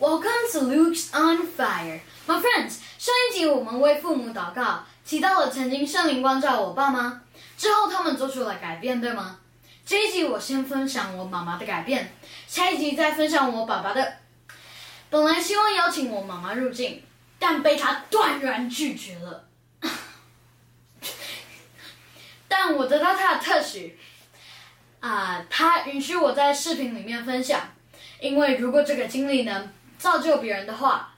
Welcome to Luke's on Fire, my friends. 上一集我们为父母祷告，提到了曾经圣灵光照我爸妈，之后他们做出了改变，对吗？这一集我先分享我妈妈的改变，下一集再分享我爸爸的。本来希望邀请我妈妈入境，但被他断然拒绝了。但我得到他的特许，啊，他允许我在视频里面分享，因为如果这个经历能造就别人的话，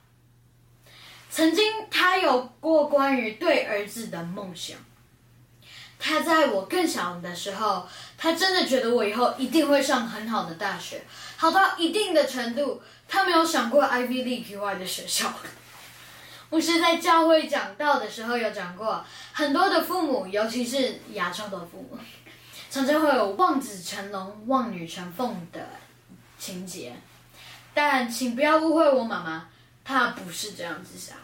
曾经他有过关于对儿子的梦想。他在我更小的时候，他真的觉得我以后一定会上很好的大学，好到一定的程度，他没有想过 Ivy League 以外的学校。牧师在教会讲道的时候有讲过，很多的父母，尤其是亚洲的父母，常常会有望子成龙、望女成凤的情节。但请不要误会我妈妈，她不是这样子想。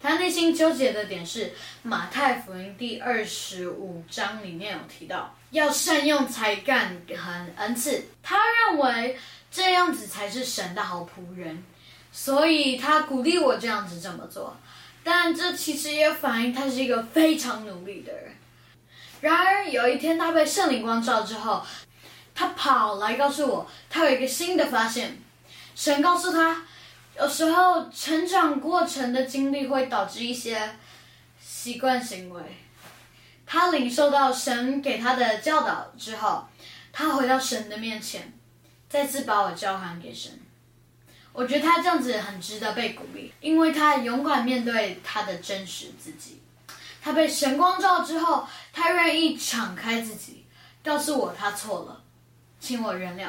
她内心纠结的点是，马太福音第二十五章里面有提到，要善用才干和恩赐。她认为这样子才是神的好仆人，所以她鼓励我这样子这么做。但这其实也反映他是一个非常努力的人。然而有一天，他被圣灵光照之后，他跑来告诉我，他有一个新的发现。神告诉他，有时候成长过程的经历会导致一些习惯行为。他领受到神给他的教导之后，他回到神的面前，再次把我交还给神。我觉得他这样子很值得被鼓励，因为他勇敢面对他的真实自己。他被神光照之后，他愿意敞开自己，告诉我他错了，请我原谅。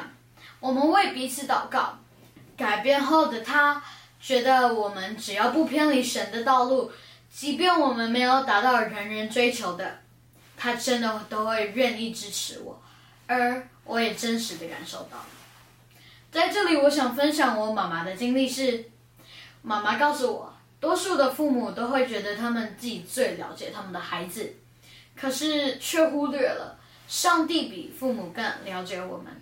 我们为彼此祷告。改变后的他觉得，我们只要不偏离神的道路，即便我们没有达到人人追求的，他真的都会愿意支持我，而我也真实的感受到。在这里，我想分享我妈妈的经历是：妈妈告诉我，多数的父母都会觉得他们自己最了解他们的孩子，可是却忽略了上帝比父母更了解我们。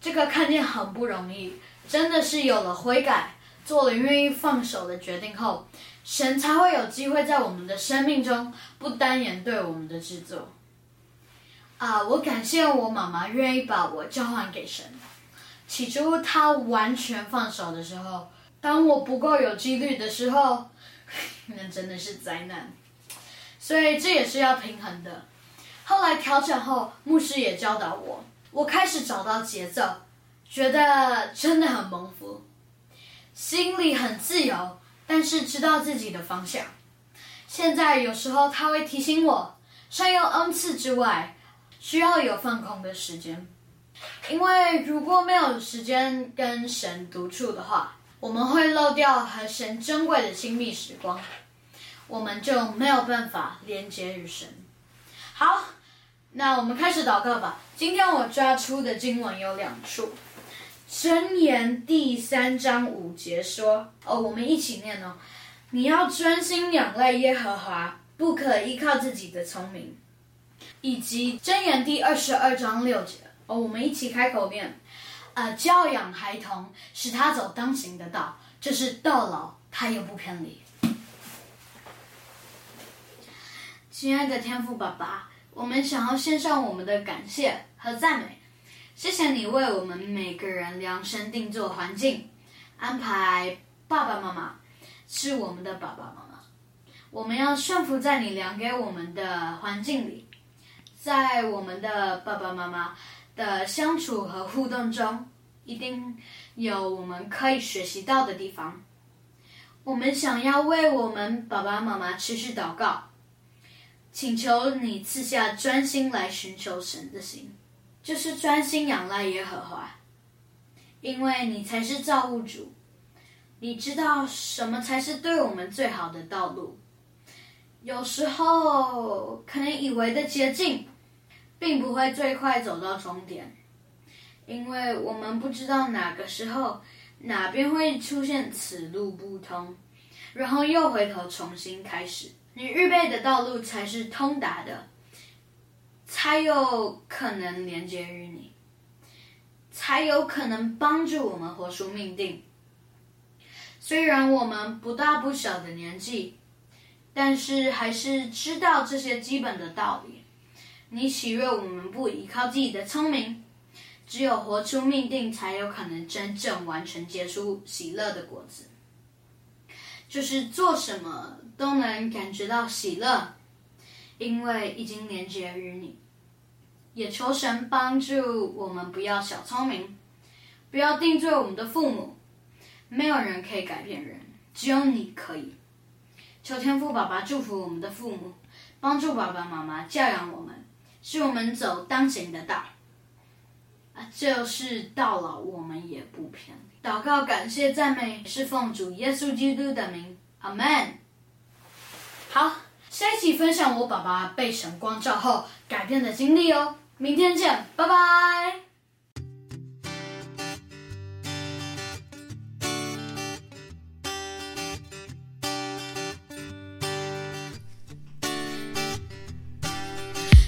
这个看见很不容易。真的是有了悔改，做了愿意放手的决定后，神才会有机会在我们的生命中不单言对我们的制作。啊，我感谢我妈妈愿意把我交还给神。起初她完全放手的时候，当我不够有纪律的时候，那真的是灾难。所以这也是要平衡的。后来调整后，牧师也教导我，我开始找到节奏。觉得真的很蒙福，心里很自由，但是知道自己的方向。现在有时候他会提醒我，善用恩赐之外，需要有放空的时间。因为如果没有时间跟神独处的话，我们会漏掉和神珍贵的亲密时光，我们就没有办法连接与神。好，那我们开始祷告吧。今天我抓出的经文有两处。箴言第三章五节说：“哦，我们一起念哦。你要专心仰赖耶和华，不可依靠自己的聪明。”以及箴言第二十二章六节哦，我们一起开口念：“呃，教养孩童，使他走当行的道，这是到老他也不偏离。”亲爱的天父爸爸，我们想要献上我们的感谢和赞美。谢谢你为我们每个人量身定做环境，安排爸爸妈妈是我们的爸爸妈妈。我们要顺服在你量给我们的环境里，在我们的爸爸妈妈的相处和互动中，一定有我们可以学习到的地方。我们想要为我们爸爸妈妈持续祷告，请求你赐下专心来寻求神的心。就是专心仰赖耶和华，因为你才是造物主，你知道什么才是对我们最好的道路。有时候可能以为的捷径，并不会最快走到终点，因为我们不知道哪个时候哪边会出现此路不通，然后又回头重新开始。你预备的道路才是通达的。才有可能连接于你，才有可能帮助我们活出命定。虽然我们不大不小的年纪，但是还是知道这些基本的道理。你喜悦我们不依靠自己的聪明，只有活出命定，才有可能真正完成结出喜乐的果子。就是做什么都能感觉到喜乐，因为已经连接于你。也求神帮助我们，不要小聪明，不要定罪我们的父母。没有人可以改变人，只有你可以。求天父爸爸祝福我们的父母，帮助爸爸妈妈教养我们，使我们走当行的道。啊，就是到老我们也不偏。祷告、感谢、赞美，是奉主耶稣基督的名，阿门。好，下一期分享我爸爸被神光照后改变的经历哦。明天见，拜拜。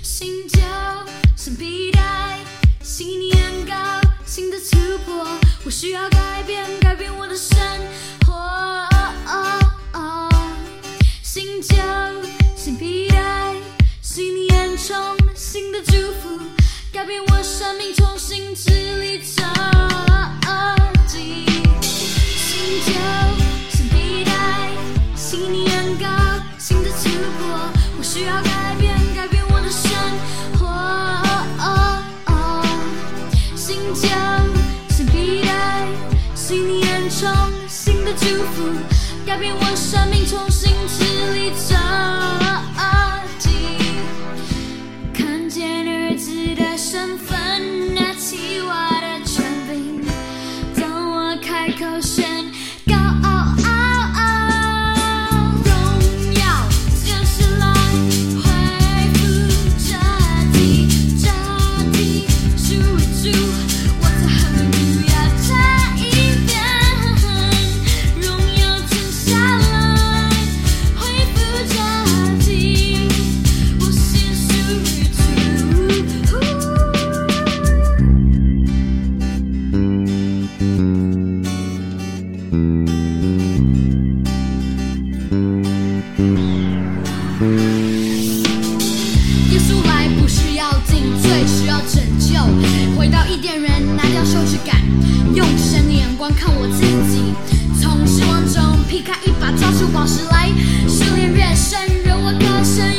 新旧新皮带，新年糕，新的突破，我需要改变，改变我的生生命，重新支离折进。新旧新皮带，新年糕，新的突破，我需要改变，改变我的生活。新旧新皮带，新年充新的祝福，改变我生命，重主把，抓出宝石来。修炼越深，惹我更深